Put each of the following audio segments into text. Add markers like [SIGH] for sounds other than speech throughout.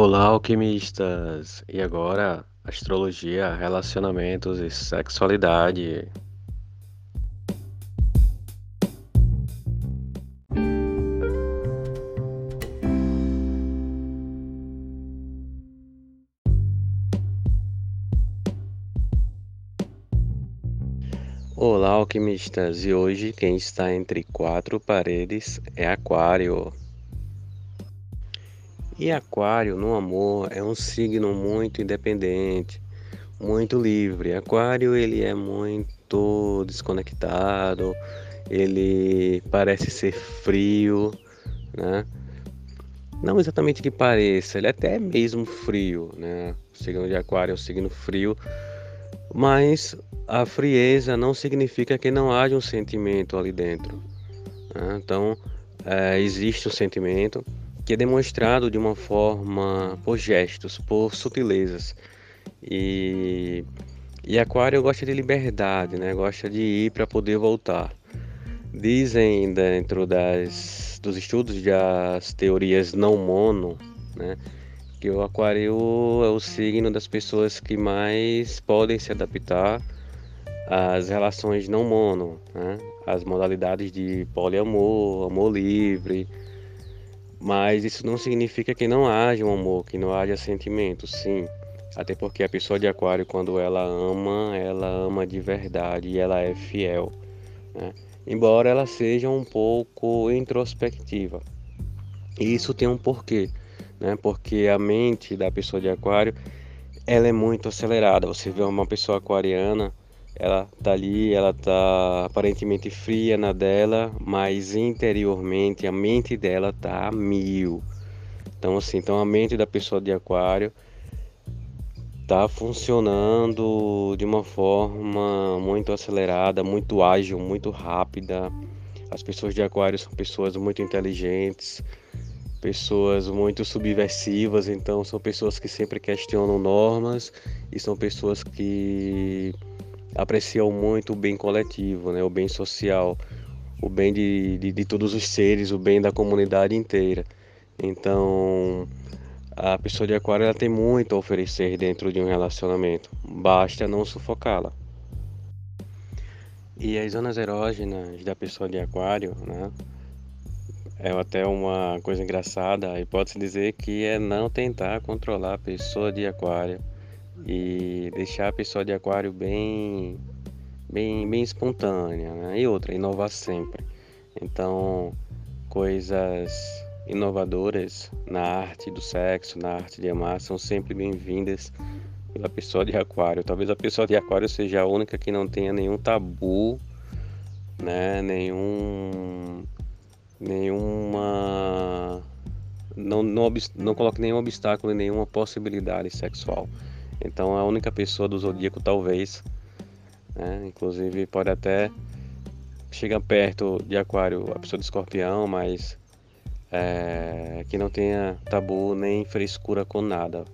Olá, alquimistas! E agora, astrologia, relacionamentos e sexualidade. Olá, alquimistas! E hoje quem está entre quatro paredes é Aquário. E Aquário no amor é um signo muito independente, muito livre. Aquário ele é muito desconectado, ele parece ser frio, né? Não exatamente que pareça, ele é até mesmo frio, né? O signo de Aquário é um signo frio, mas a frieza não significa que não haja um sentimento ali dentro. Né? Então, é, existe um sentimento, que é demonstrado de uma forma por gestos, por sutilezas. E, e Aquário gosta de liberdade, né? gosta de ir para poder voltar. Dizem dentro das, dos estudos das teorias não mono, né? que o Aquário é o signo das pessoas que mais podem se adaptar às relações não mono, né? as modalidades de poliamor, amor livre, mas isso não significa que não haja um amor, que não haja sentimento, sim. Até porque a pessoa de aquário, quando ela ama, ela ama de verdade e ela é fiel. Né? Embora ela seja um pouco introspectiva. E isso tem um porquê, né? Porque a mente da pessoa de aquário, ela é muito acelerada. Você vê uma pessoa aquariana, ela tá ali, ela tá aparentemente fria na dela, mas interiormente a mente dela tá a mil. Então assim, então a mente da pessoa de aquário tá funcionando de uma forma muito acelerada, muito ágil, muito rápida. As pessoas de aquário são pessoas muito inteligentes, pessoas muito subversivas, então são pessoas que sempre questionam normas e são pessoas que apreciam muito o bem coletivo, né? o bem social, o bem de, de, de todos os seres, o bem da comunidade inteira. Então, a pessoa de aquário ela tem muito a oferecer dentro de um relacionamento, basta não sufocá-la. E as zonas erógenas da pessoa de aquário, né? É até uma coisa engraçada, e pode-se dizer que é não tentar controlar a pessoa de aquário e deixar a pessoa de aquário bem bem bem espontânea né? e outra inovar sempre. Então coisas inovadoras na arte do sexo na arte de amar são sempre bem-vindas pela pessoa de aquário. Talvez a pessoa de aquário seja a única que não tenha nenhum tabu né? Nenhum nenhuma não, não, não coloque nenhum obstáculo nenhuma possibilidade sexual então a única pessoa do zodíaco talvez, né? inclusive pode até chegar perto de aquário a pessoa de escorpião, mas é, que não tenha tabu nem frescura com nada.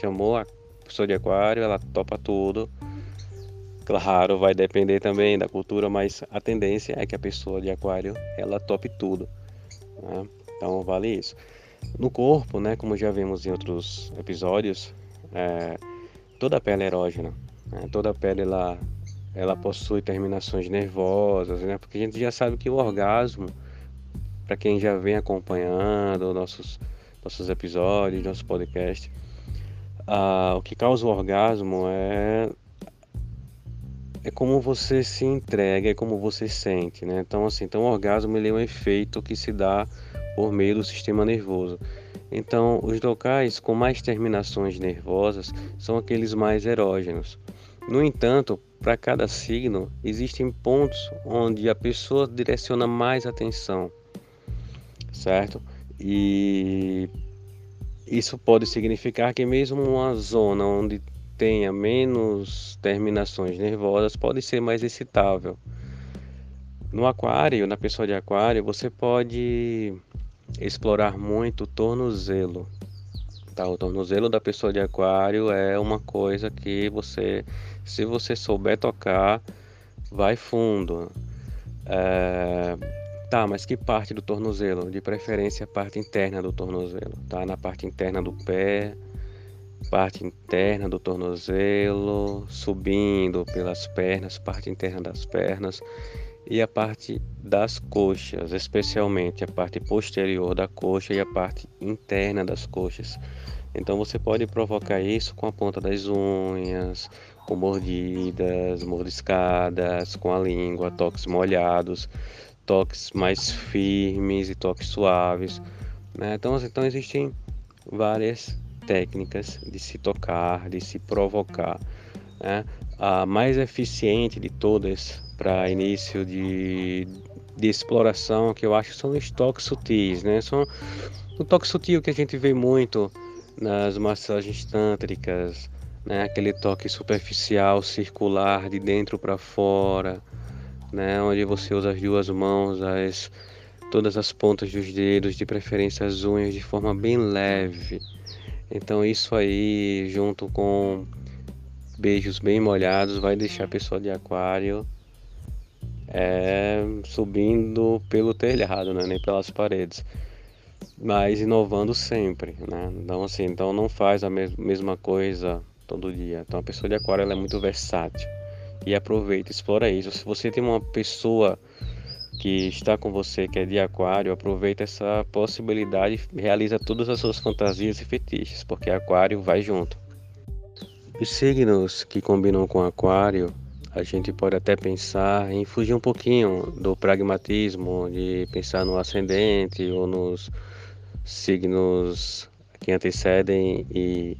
Chamou a pessoa de aquário, ela topa tudo. Claro, vai depender também da cultura, mas a tendência é que a pessoa de aquário ela tope tudo. Né? Então vale isso. No corpo, né, como já vimos em outros episódios, é, toda a pele é erógena, né? toda a pele ela, ela possui terminações nervosas, né? Porque a gente já sabe que o orgasmo, para quem já vem acompanhando nossos nossos episódios, nosso podcast, o que causa o orgasmo é é como você se entrega, é como você sente, né? Então assim, então o orgasmo ele é um efeito que se dá por meio do sistema nervoso. Então, os locais com mais terminações nervosas são aqueles mais erógenos. No entanto, para cada signo, existem pontos onde a pessoa direciona mais atenção, certo? E isso pode significar que mesmo uma zona onde tenha menos terminações nervosas pode ser mais excitável. No aquário, na pessoa de aquário, você pode explorar muito o tornozelo. Tá? O tornozelo da pessoa de aquário é uma coisa que você, se você souber tocar, vai fundo. É, Tá, mas que parte do tornozelo? De preferência a parte interna do tornozelo, tá? Na parte interna do pé, parte interna do tornozelo, subindo pelas pernas, parte interna das pernas e a parte das coxas, especialmente a parte posterior da coxa e a parte interna das coxas. Então você pode provocar isso com a ponta das unhas, com mordidas, mordiscadas, com a língua, toques molhados, toques mais firmes e toques suaves. Né? Então, então existem várias técnicas de se tocar, de se provocar. Né? A mais eficiente de todas para início de, de exploração que eu acho são os toques sutis, né? São o toque sutil que a gente vê muito nas massagens tântricas, né? Aquele toque superficial, circular, de dentro para fora, né? Onde você usa as duas mãos, as todas as pontas dos dedos, de preferência as unhas, de forma bem leve. Então isso aí, junto com beijos bem molhados, vai deixar a pessoa de aquário é, subindo pelo telhado, né? nem pelas paredes, mas inovando sempre, né? Então assim, então não faz a mes mesma coisa todo dia. Então a pessoa de aquário ela é muito versátil e aproveita, explora isso. Se você tem uma pessoa que está com você que é de aquário, aproveita essa possibilidade, realiza todas as suas fantasias e fetiches, porque aquário vai junto. Os signos que combinam com aquário a gente pode até pensar em fugir um pouquinho do pragmatismo, de pensar no ascendente ou nos signos que antecedem e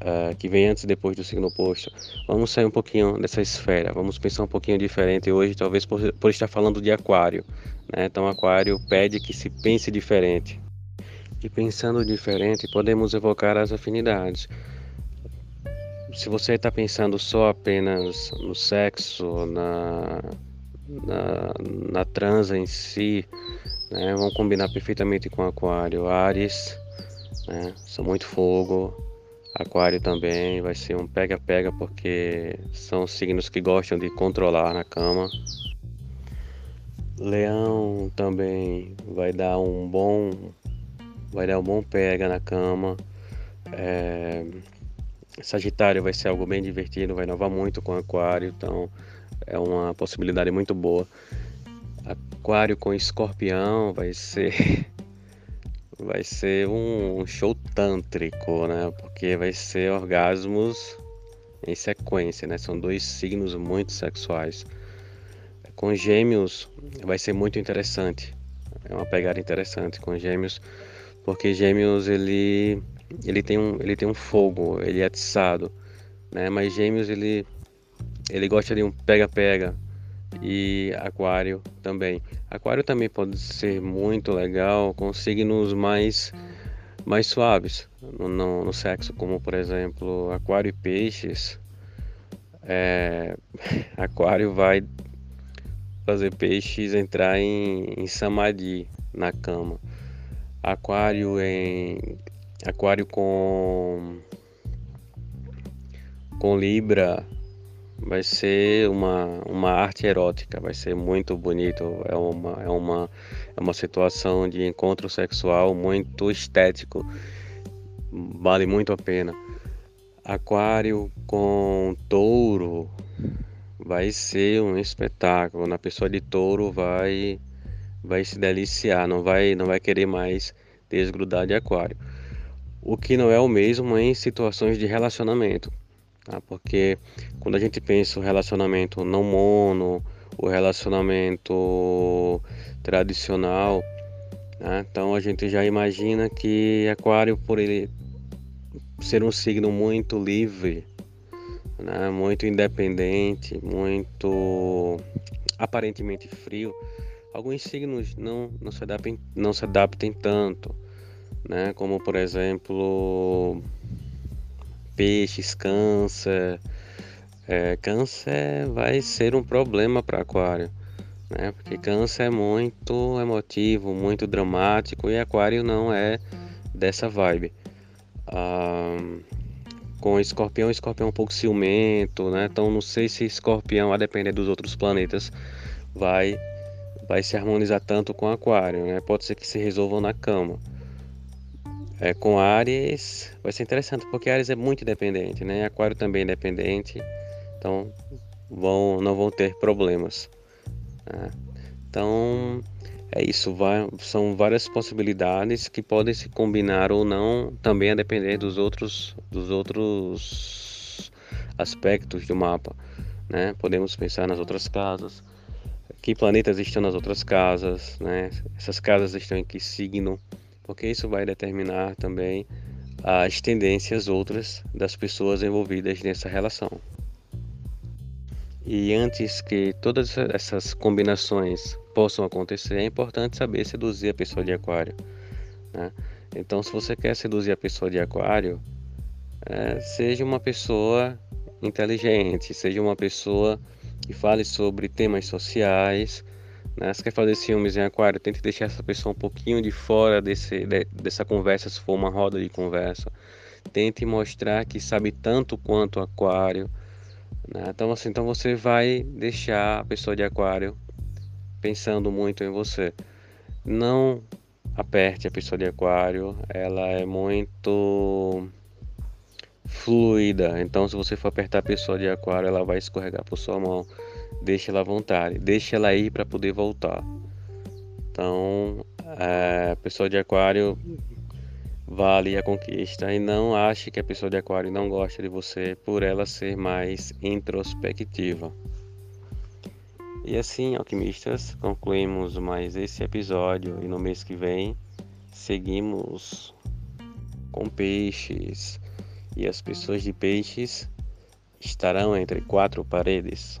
uh, que vem antes e depois do signo oposto. Vamos sair um pouquinho dessa esfera, vamos pensar um pouquinho diferente hoje, talvez por, por estar falando de aquário. Né? Então, aquário pede que se pense diferente. E pensando diferente, podemos evocar as afinidades se você está pensando só apenas no sexo, na, na, na transa em si, né, vão combinar perfeitamente com Aquário. Ares, né, são muito fogo. Aquário também vai ser um pega-pega porque são signos que gostam de controlar na cama. Leão também vai dar um bom, vai dar um bom pega na cama. É, Sagitário vai ser algo bem divertido, vai inovar muito com Aquário, então é uma possibilidade muito boa. Aquário com Escorpião vai ser [LAUGHS] vai ser um show tântrico, né? Porque vai ser orgasmos em sequência, né? São dois signos muito sexuais. Com Gêmeos vai ser muito interessante. É uma pegada interessante com Gêmeos, porque Gêmeos ele ele tem um, ele tem um fogo, ele é atiçado, né? Mas Gêmeos ele ele gosta de um pega-pega e Aquário também. Aquário também pode ser muito legal com signos mais mais suaves no, no, no sexo, como por exemplo Aquário e Peixes. É, [LAUGHS] aquário vai fazer peixes entrar em, em samadhi na cama. Aquário em Aquário com com Libra vai ser uma, uma arte erótica, vai ser muito bonito, é uma, é uma, é uma situação de encontro sexual muito estético, vale muito a pena. Aquário com touro vai ser um espetáculo, na pessoa de touro vai vai se deliciar, não vai não vai querer mais desgrudar de aquário o que não é o mesmo em situações de relacionamento. Tá? Porque quando a gente pensa o relacionamento não mono, o relacionamento tradicional, né? então a gente já imagina que Aquário, por ele ser um signo muito livre, né? muito independente, muito aparentemente frio, alguns signos não, não, se, adaptem, não se adaptem tanto né? Como por exemplo peixes, câncer. É, câncer vai ser um problema para aquário, né? Porque câncer é muito emotivo, muito dramático e aquário não é dessa vibe. Ah, com escorpião, escorpião é um pouco ciumento, né? Então não sei se escorpião, a depender dos outros planetas, vai vai se harmonizar tanto com Aquário, né? Pode ser que se resolvam na cama. É, com Ares vai ser interessante, porque Ares é muito independente, né? Aquário também é independente, então vão, não vão ter problemas. Né? Então é isso, vai, são várias possibilidades que podem se combinar ou não, também a depender dos outros, dos outros aspectos do mapa. Né? Podemos pensar nas outras casas, que planetas estão nas outras casas, né? essas casas estão em que signo, porque isso vai determinar também as tendências outras das pessoas envolvidas nessa relação. E antes que todas essas combinações possam acontecer, é importante saber seduzir a pessoa de Aquário. Né? Então, se você quer seduzir a pessoa de Aquário, é, seja uma pessoa inteligente, seja uma pessoa que fale sobre temas sociais. Né? Se quer fazer filmes em Aquário, tente deixar essa pessoa um pouquinho de fora desse, de, dessa conversa, se for uma roda de conversa. Tente mostrar que sabe tanto quanto Aquário né? Então, assim, então você vai deixar a pessoa de aquário pensando muito em você. Não aperte a pessoa de aquário, ela é muito fluida. Então, se você for apertar a pessoa de aquário, ela vai escorregar por sua mão. Deixe ela à vontade, deixe ela ir para poder voltar. Então, é, a pessoa de aquário vale a conquista e não ache que a pessoa de aquário não gosta de você por ela ser mais introspectiva. E assim, alquimistas, concluímos mais esse episódio e no mês que vem seguimos com peixes e as pessoas de peixes estarão entre quatro paredes.